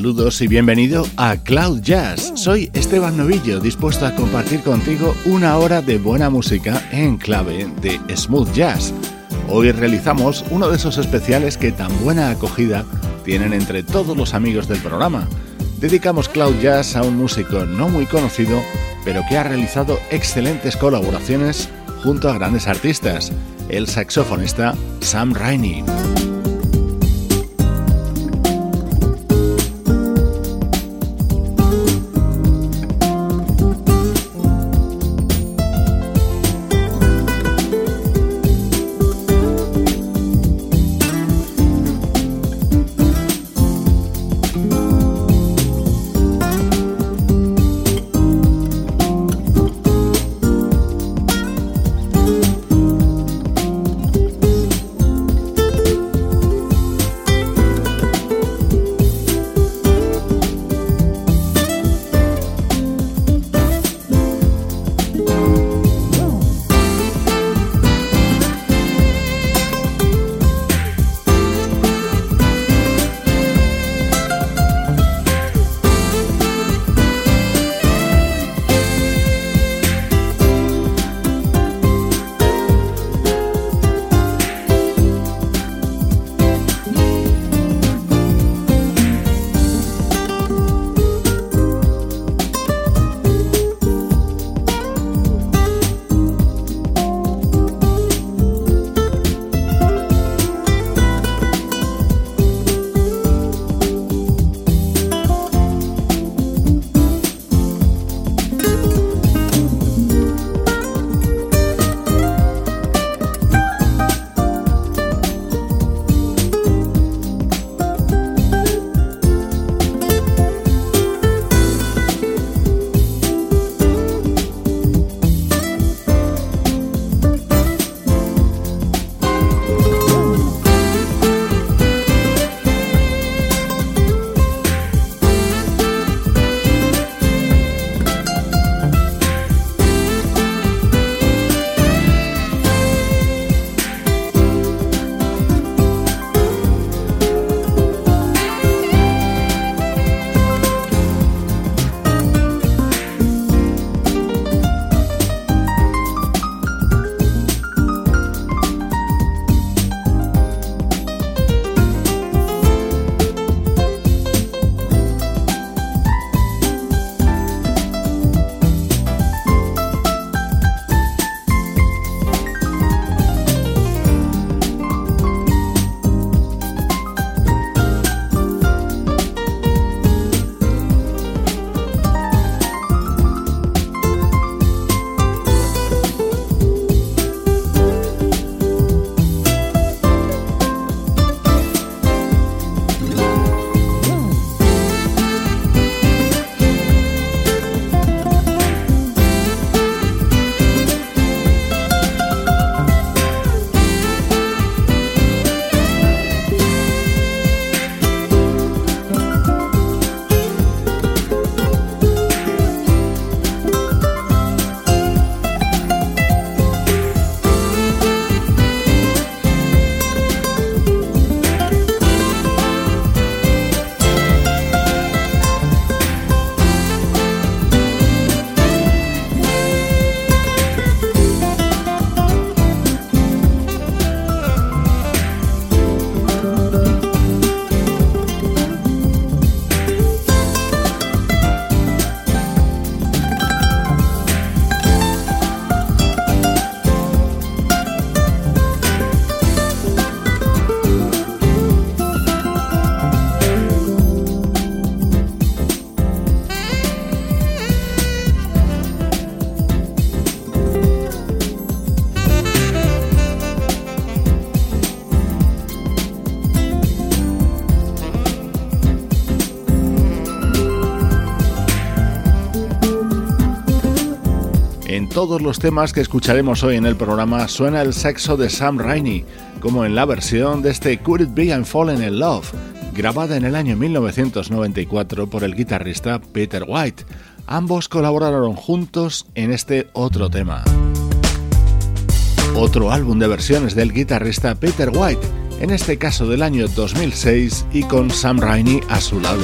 Saludos y bienvenido a Cloud Jazz. Soy Esteban Novillo, dispuesto a compartir contigo una hora de buena música en clave de smooth jazz. Hoy realizamos uno de esos especiales que tan buena acogida tienen entre todos los amigos del programa. Dedicamos Cloud Jazz a un músico no muy conocido, pero que ha realizado excelentes colaboraciones junto a grandes artistas, el saxofonista Sam Rainey. Todos los temas que escucharemos hoy en el programa suena el sexo de Sam Rainey, como en la versión de este Could It Be I'm Falling in Love, grabada en el año 1994 por el guitarrista Peter White. Ambos colaboraron juntos en este otro tema. Otro álbum de versiones del guitarrista Peter White, en este caso del año 2006 y con Sam Rainey a su lado.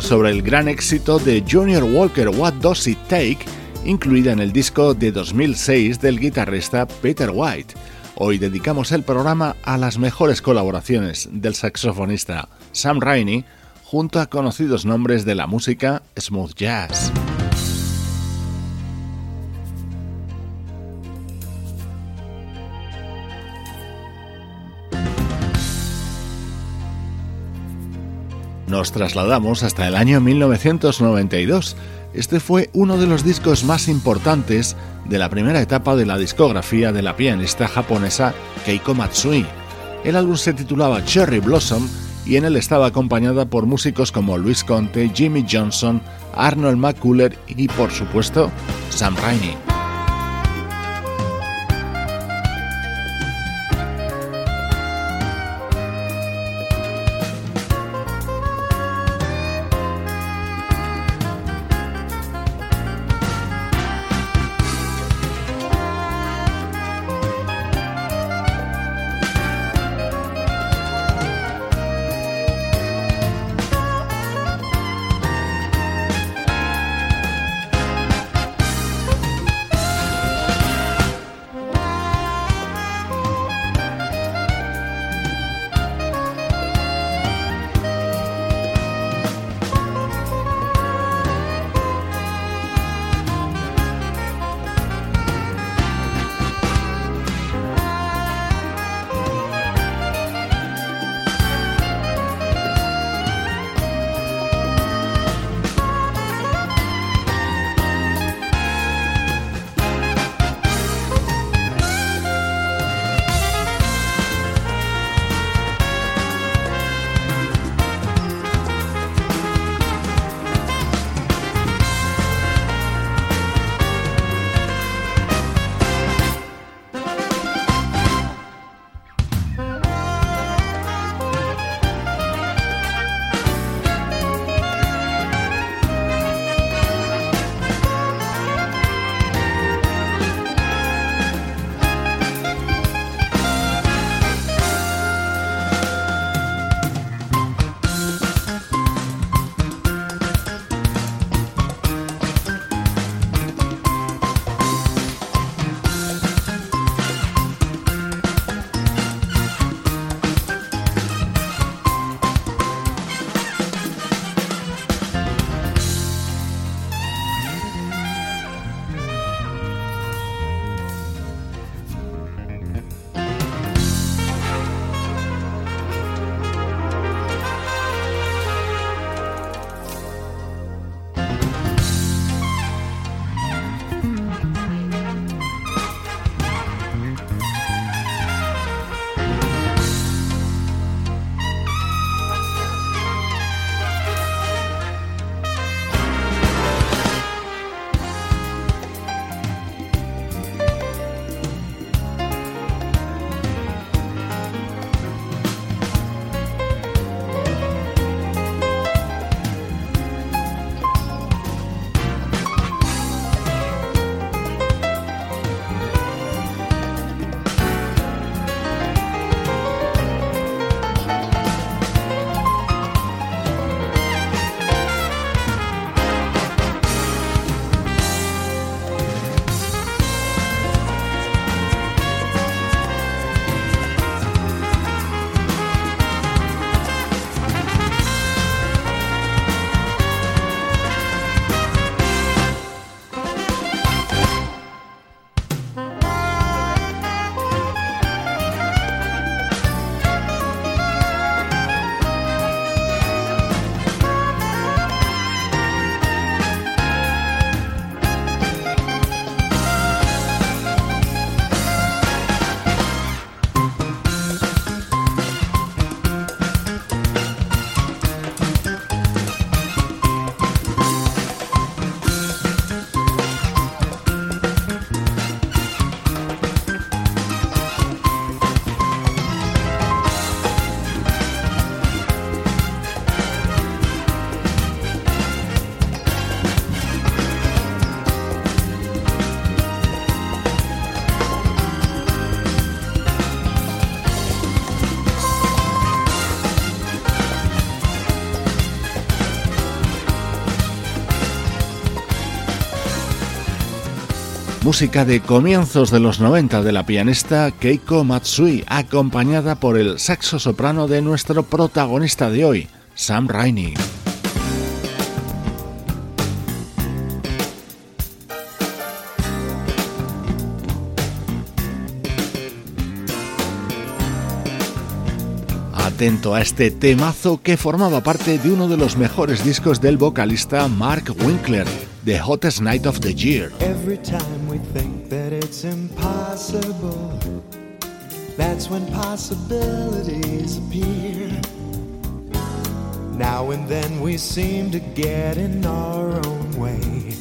Sobre el gran éxito de Junior Walker What Does It Take, incluida en el disco de 2006 del guitarrista Peter White. Hoy dedicamos el programa a las mejores colaboraciones del saxofonista Sam Rainey junto a conocidos nombres de la música smooth jazz. Nos trasladamos hasta el año 1992. Este fue uno de los discos más importantes de la primera etapa de la discografía de la pianista japonesa Keiko Matsui. El álbum se titulaba Cherry Blossom y en él estaba acompañada por músicos como Luis Conte, Jimmy Johnson, Arnold McCuller y por supuesto Sam Rainey. Música de comienzos de los 90 de la pianista Keiko Matsui, acompañada por el saxo soprano de nuestro protagonista de hoy, Sam Rainey. Atento a este temazo que formaba parte de uno de los mejores discos del vocalista Mark Winkler. The hottest night of the year. Every time we think that it's impossible, that's when possibilities appear. Now and then we seem to get in our own way,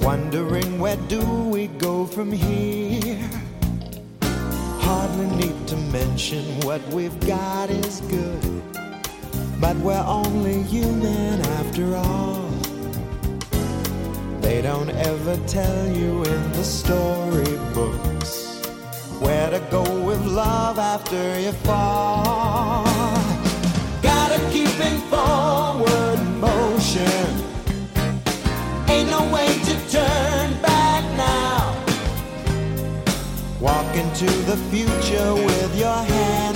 wondering where do we go from here. Hardly need to mention what we've got is good, but we're only human after all. They don't ever tell you in the storybooks where to go with love after you fall. Gotta keep in forward motion. Ain't no way to turn back now. Walk into the future with your hand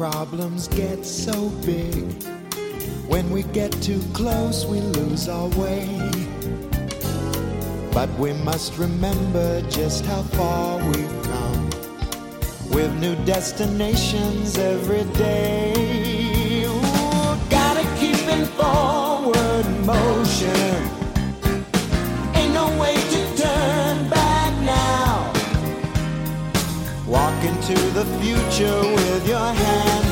problems get so big. When we get too close, we lose our way. But we must remember just how far we've come. With new destinations every day. Ooh, gotta keep in forward motion. Into the future with your hand.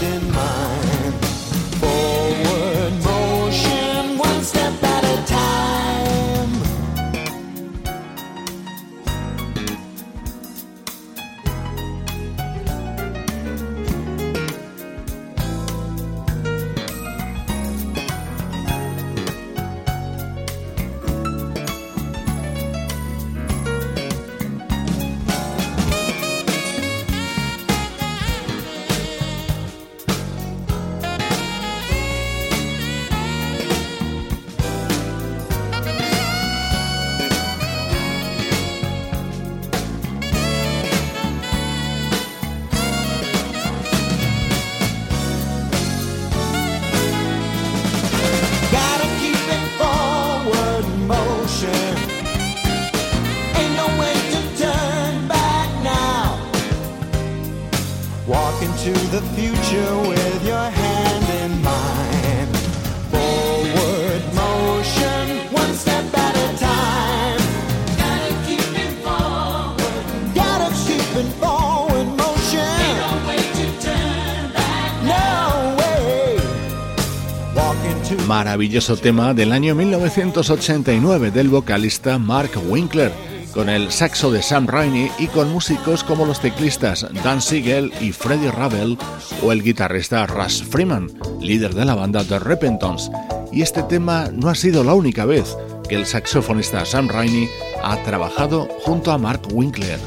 Maravilloso tema del año 1989 del vocalista Mark Winkler, con el saxo de Sam Rainey y con músicos como los teclistas Dan Siegel y Freddie Ravel o el guitarrista Russ Freeman, líder de la banda The Repentance. Y este tema no ha sido la única vez que el saxofonista Sam Rainey ha trabajado junto a Mark Winkler.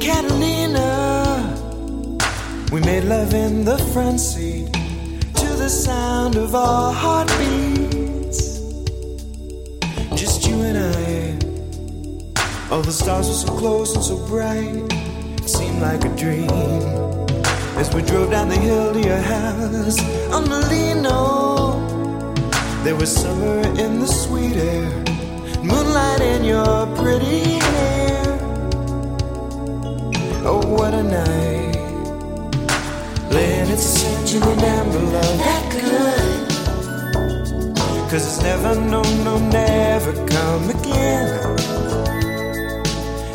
Catalina. We made love in the front seat to the sound of our heartbeats. Just you and I. All the stars were so close and so bright, it seemed like a dream. As we drove down the hill to your house on Molino, there was summer in the sweet air, moonlight in your pretty hair. Oh, what a night. Laying it such an envelope that could. Cause it's never, no, no, never come again.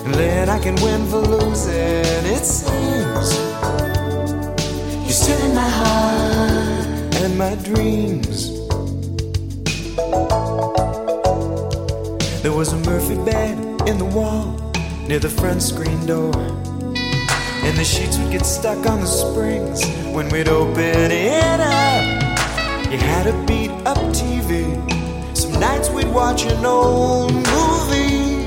And then I can win for losing, it seems. You're still in my heart and my dreams. There was a Murphy bed in the wall near the front screen door. And the sheets would get stuck on the springs when we'd open it up. You had a beat up TV. Some nights we'd watch an old movie.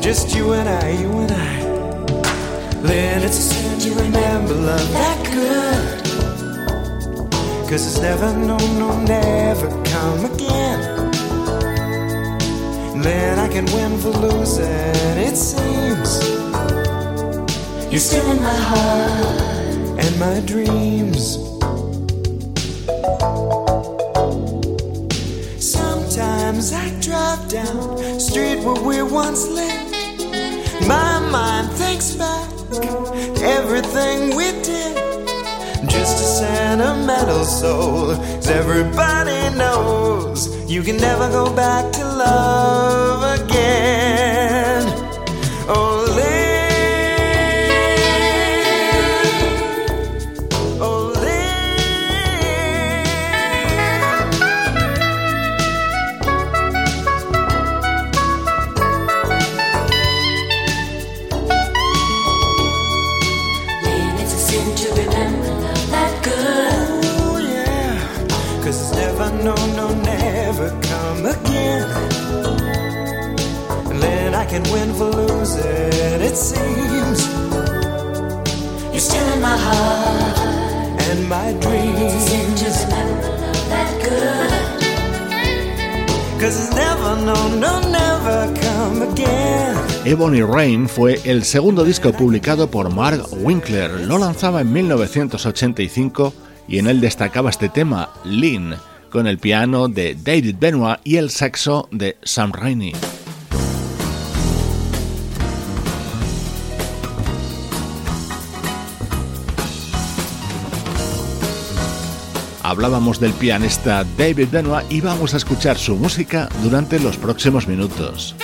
Just you and I, you and I. Then it's a sin to remember love that good. Cause it's never, no, no, never come again. Then I can win for losing, it seems. You're still in my heart and my dreams. Sometimes I drive down street where we once lived. My mind thinks back everything we did. Just a sentimental soul, as everybody knows, you can never go back to love again. Ebony Rain fue el segundo disco publicado por Mark Winkler. Lo lanzaba en 1985 y en él destacaba este tema, Lean, con el piano de David Benoit y el saxo de Sam Rainey. hablábamos del pianista David Benoit y vamos a escuchar su música durante los próximos minutos.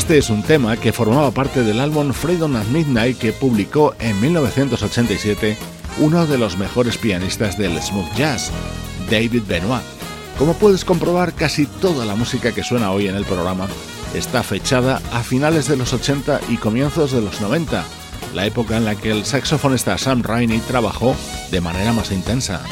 Este es un tema que formaba parte del álbum Freedom at Midnight que publicó en 1987 uno de los mejores pianistas del smooth jazz, David Benoit. Como puedes comprobar, casi toda la música que suena hoy en el programa está fechada a finales de los 80 y comienzos de los 90, la época en la que el saxofonista Sam Rainey trabajó de manera más intensa.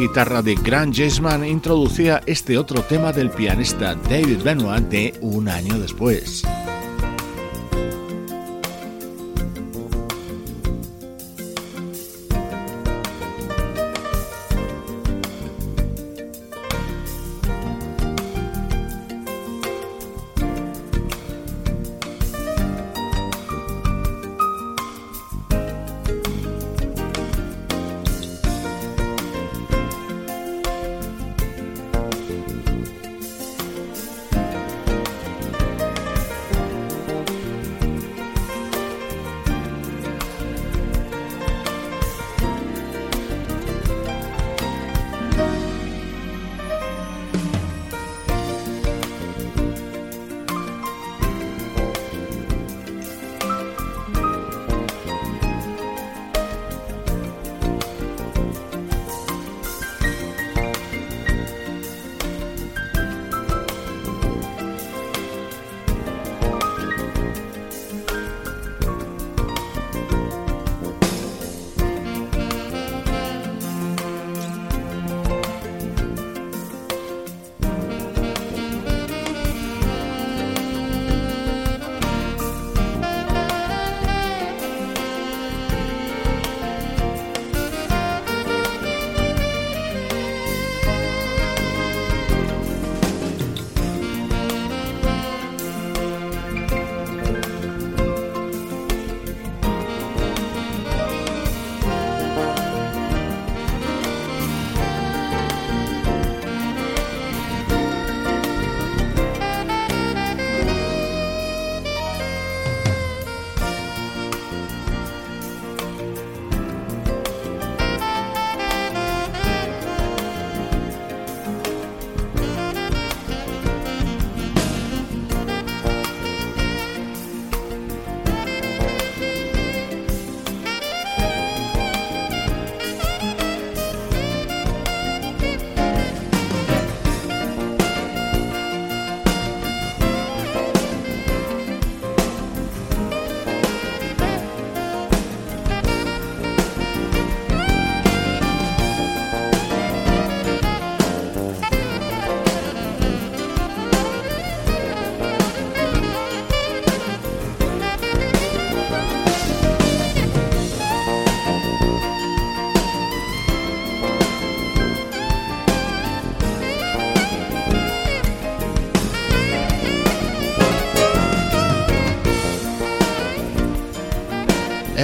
Guitarra de Grant Jazzman introducía este otro tema del pianista David Benoit de un año después.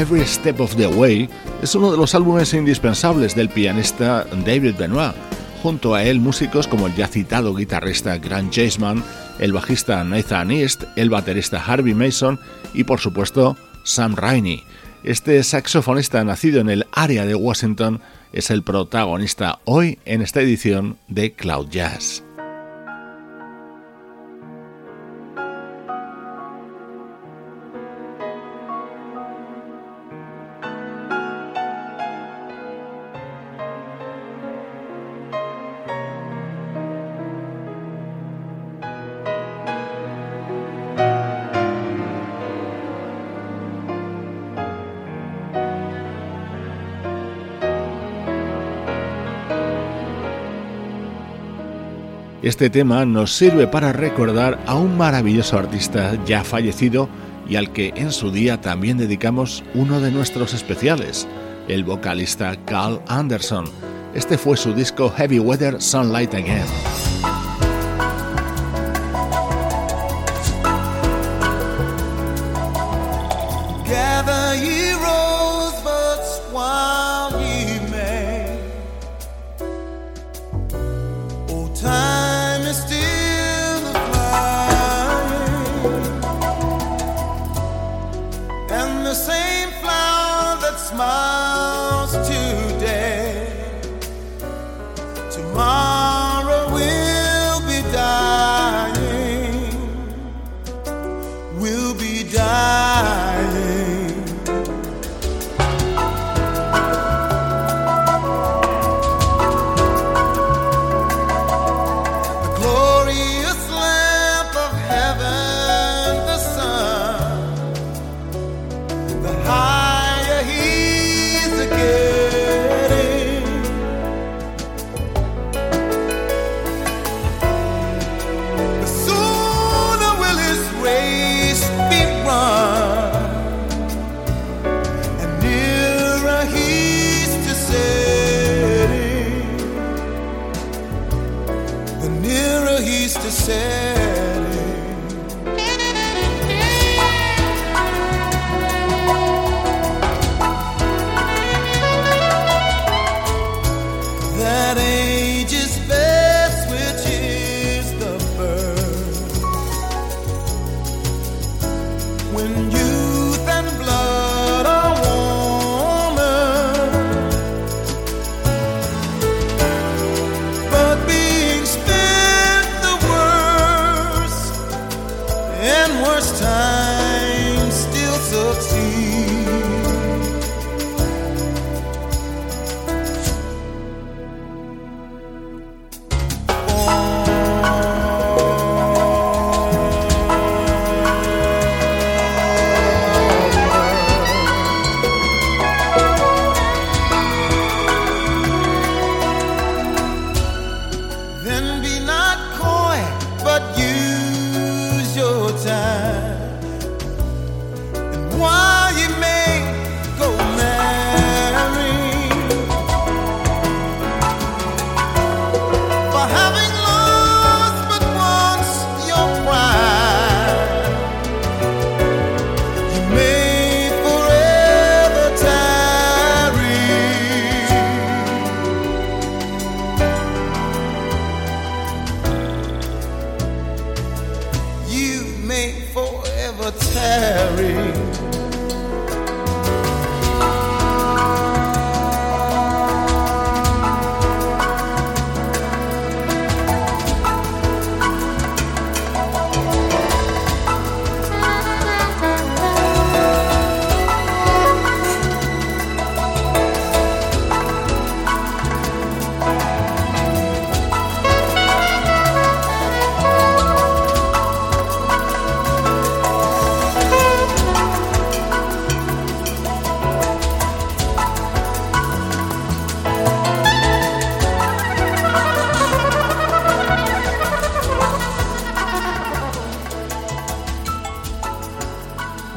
Every Step of the Way es uno de los álbumes indispensables del pianista David Benoit. Junto a él músicos como el ya citado guitarrista Grant Jaseman, el bajista Nathan East, el baterista Harvey Mason y por supuesto Sam Rainey. Este saxofonista nacido en el área de Washington es el protagonista hoy en esta edición de Cloud Jazz. Este tema nos sirve para recordar a un maravilloso artista ya fallecido y al que en su día también dedicamos uno de nuestros especiales, el vocalista Carl Anderson. Este fue su disco Heavy Weather Sunlight Again. smile.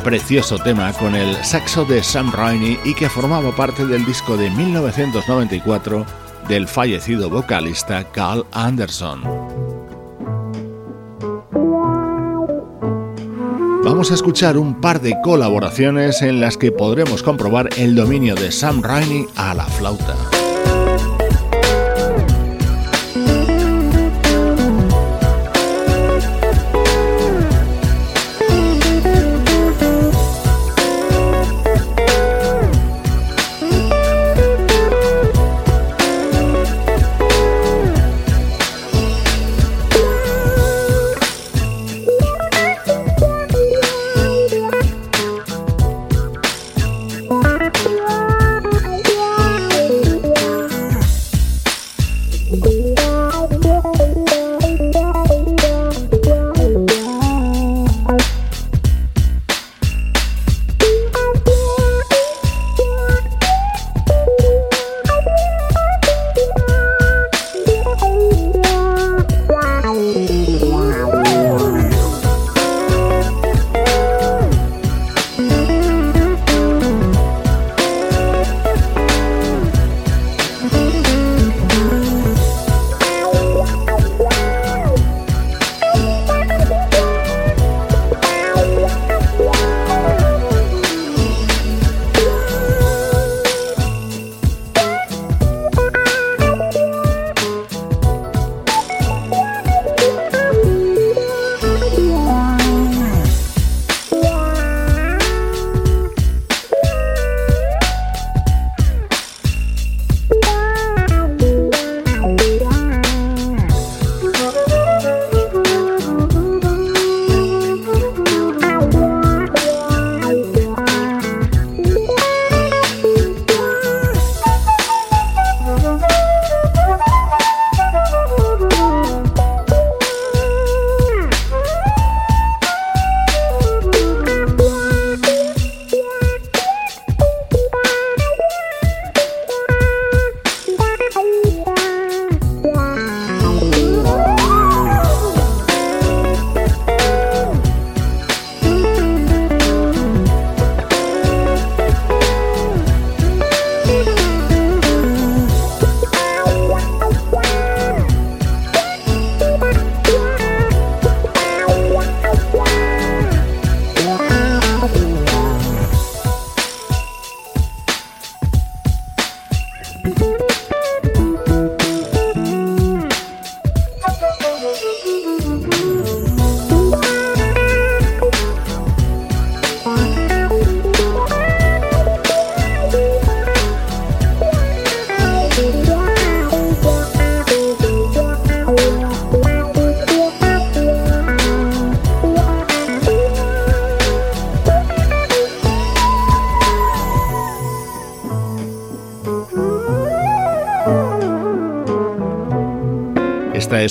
precioso tema con el saxo de Sam Rainey y que formaba parte del disco de 1994 del fallecido vocalista Carl Anderson. Vamos a escuchar un par de colaboraciones en las que podremos comprobar el dominio de Sam Rainey a la flauta.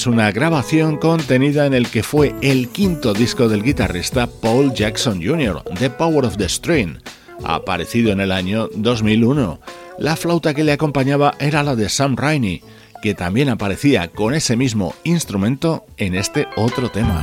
Una grabación contenida en el que fue el quinto disco del guitarrista Paul Jackson Jr., The Power of the String, aparecido en el año 2001. La flauta que le acompañaba era la de Sam Rainey, que también aparecía con ese mismo instrumento en este otro tema.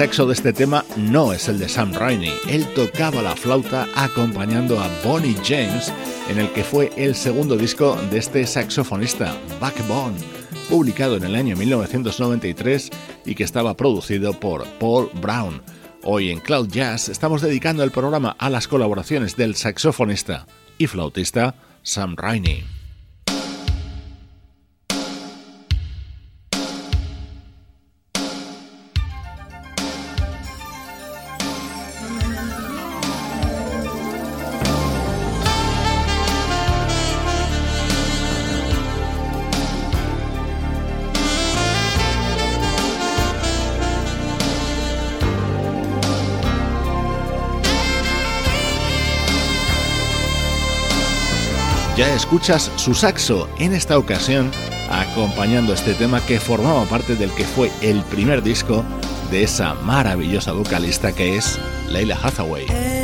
Sexo de este tema no es el de Sam Rainey. Él tocaba la flauta acompañando a Bonnie James en el que fue el segundo disco de este saxofonista, Backbone, publicado en el año 1993 y que estaba producido por Paul Brown. Hoy en Cloud Jazz estamos dedicando el programa a las colaboraciones del saxofonista y flautista Sam Rainey. Escuchas su saxo, en esta ocasión acompañando este tema que formaba parte del que fue el primer disco de esa maravillosa vocalista que es Leila Hathaway.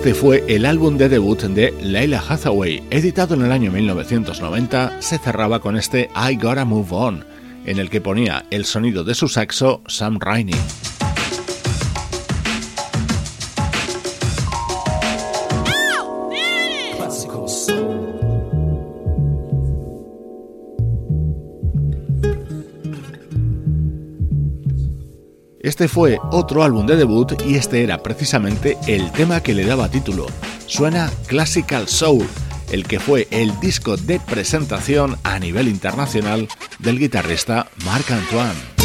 Este fue el álbum de debut de Leila Hathaway, editado en el año 1990, se cerraba con este I Gotta Move On, en el que ponía el sonido de su saxo Sam Rainey. Este fue otro álbum de debut y este era precisamente el tema que le daba título. Suena Classical Soul, el que fue el disco de presentación a nivel internacional del guitarrista Marc Antoine.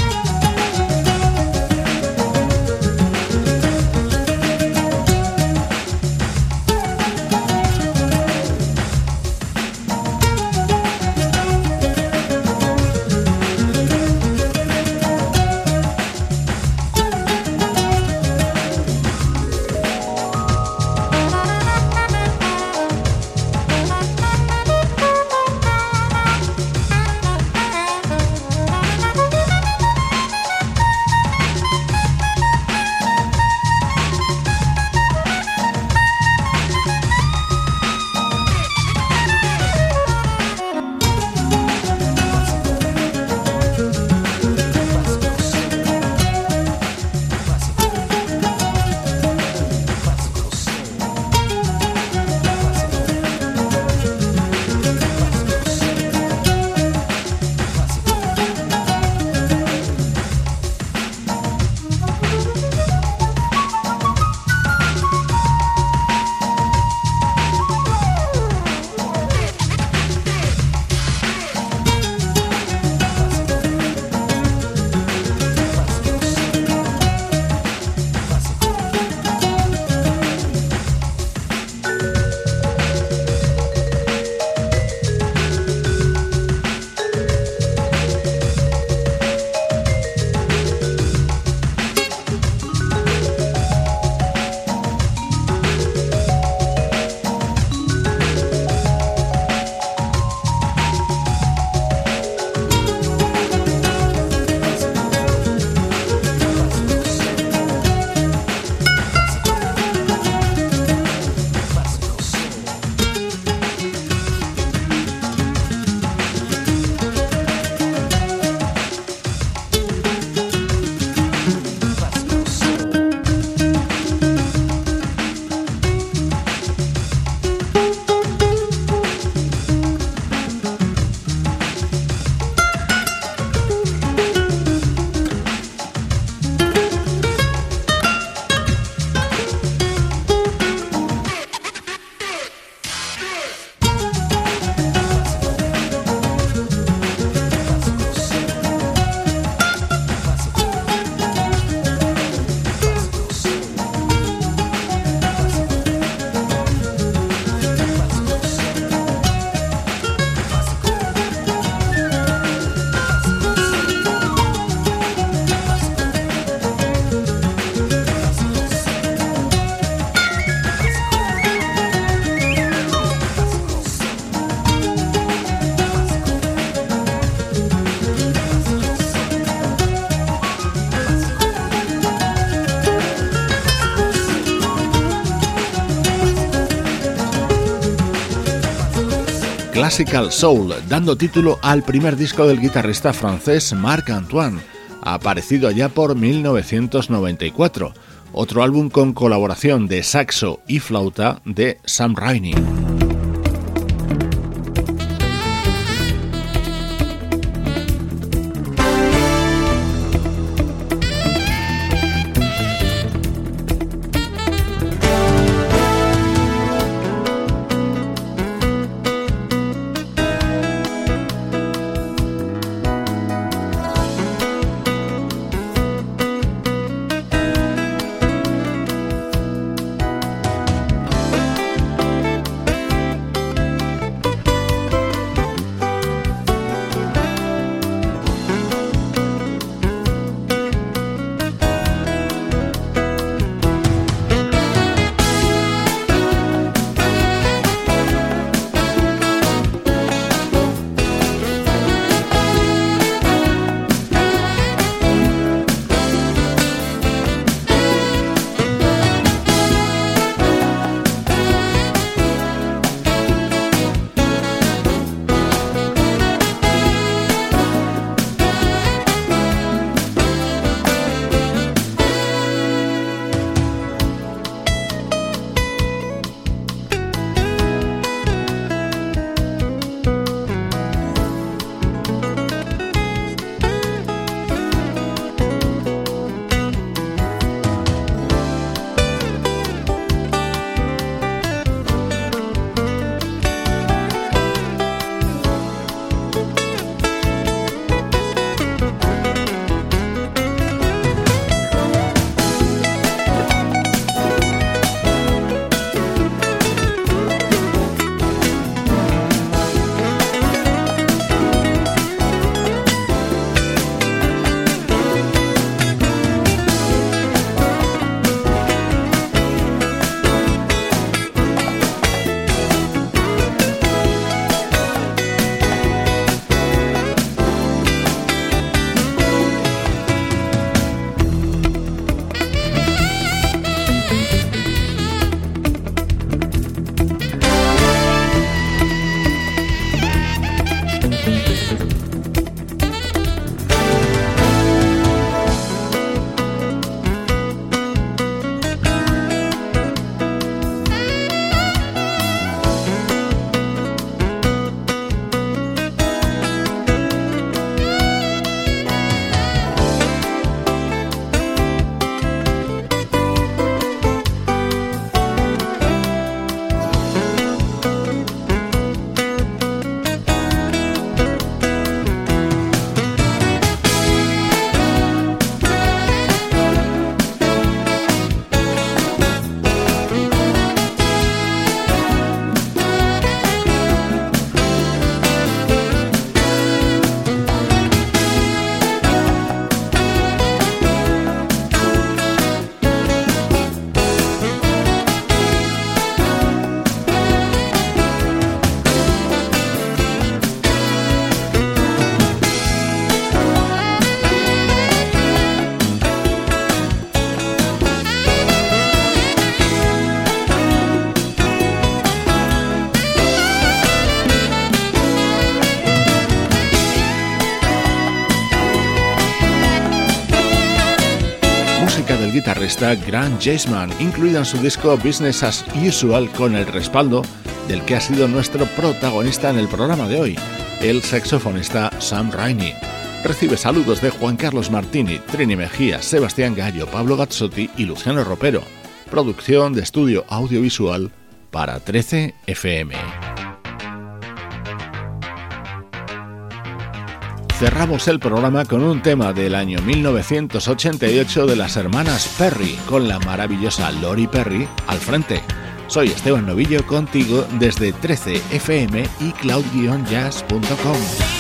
Classical Soul, dando título al primer disco del guitarrista francés Marc Antoine, aparecido allá por 1994, otro álbum con colaboración de saxo y flauta de Sam Rainey. Guitarrista Grant Jaceman, incluida en su disco Business as Usual con el respaldo del que ha sido nuestro protagonista en el programa de hoy, el saxofonista Sam Rainey. Recibe saludos de Juan Carlos Martini, Trini Mejía, Sebastián Gallo, Pablo Gazzotti y Luciano Ropero. Producción de estudio audiovisual para 13 FM. Cerramos el programa con un tema del año 1988 de las hermanas Perry, con la maravillosa Lori Perry al frente. Soy Esteban Novillo contigo desde 13fm y cloud-jazz.com.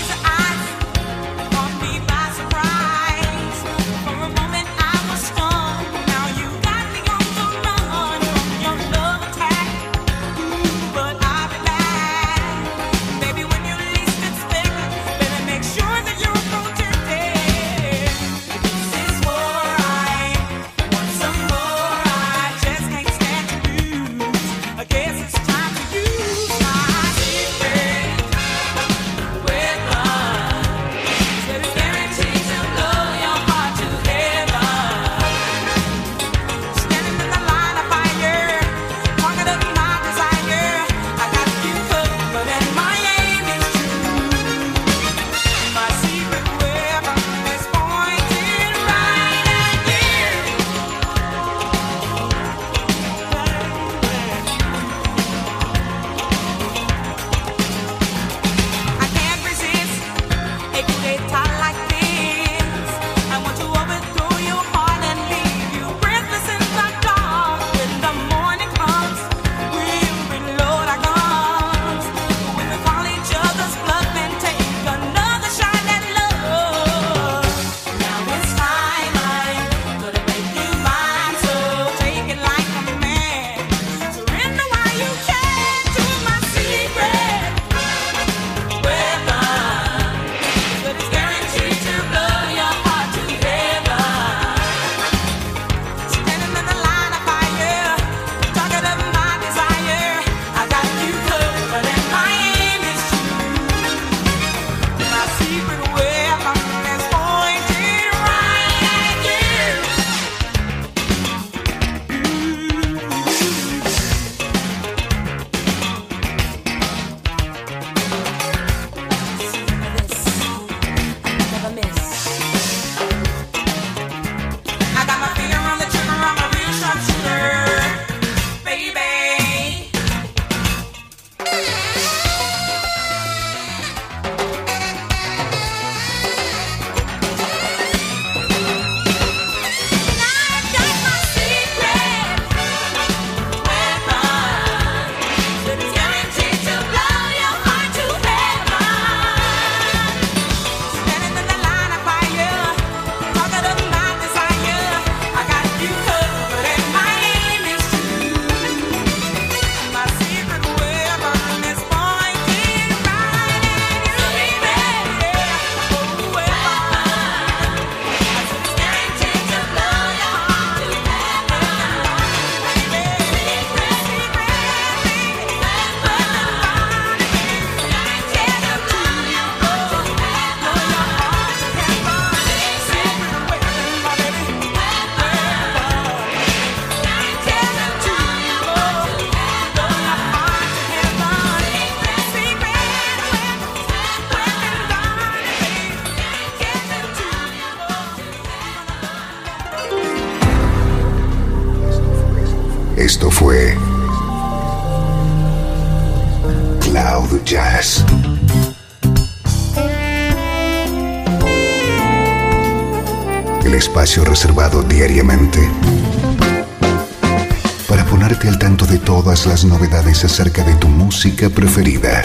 novedades acerca de tu música preferida.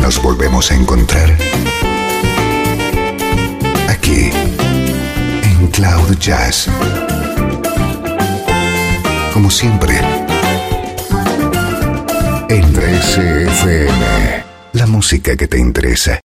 Nos volvemos a encontrar aquí en Cloud Jazz. Como siempre, en 13FM, la música que te interesa.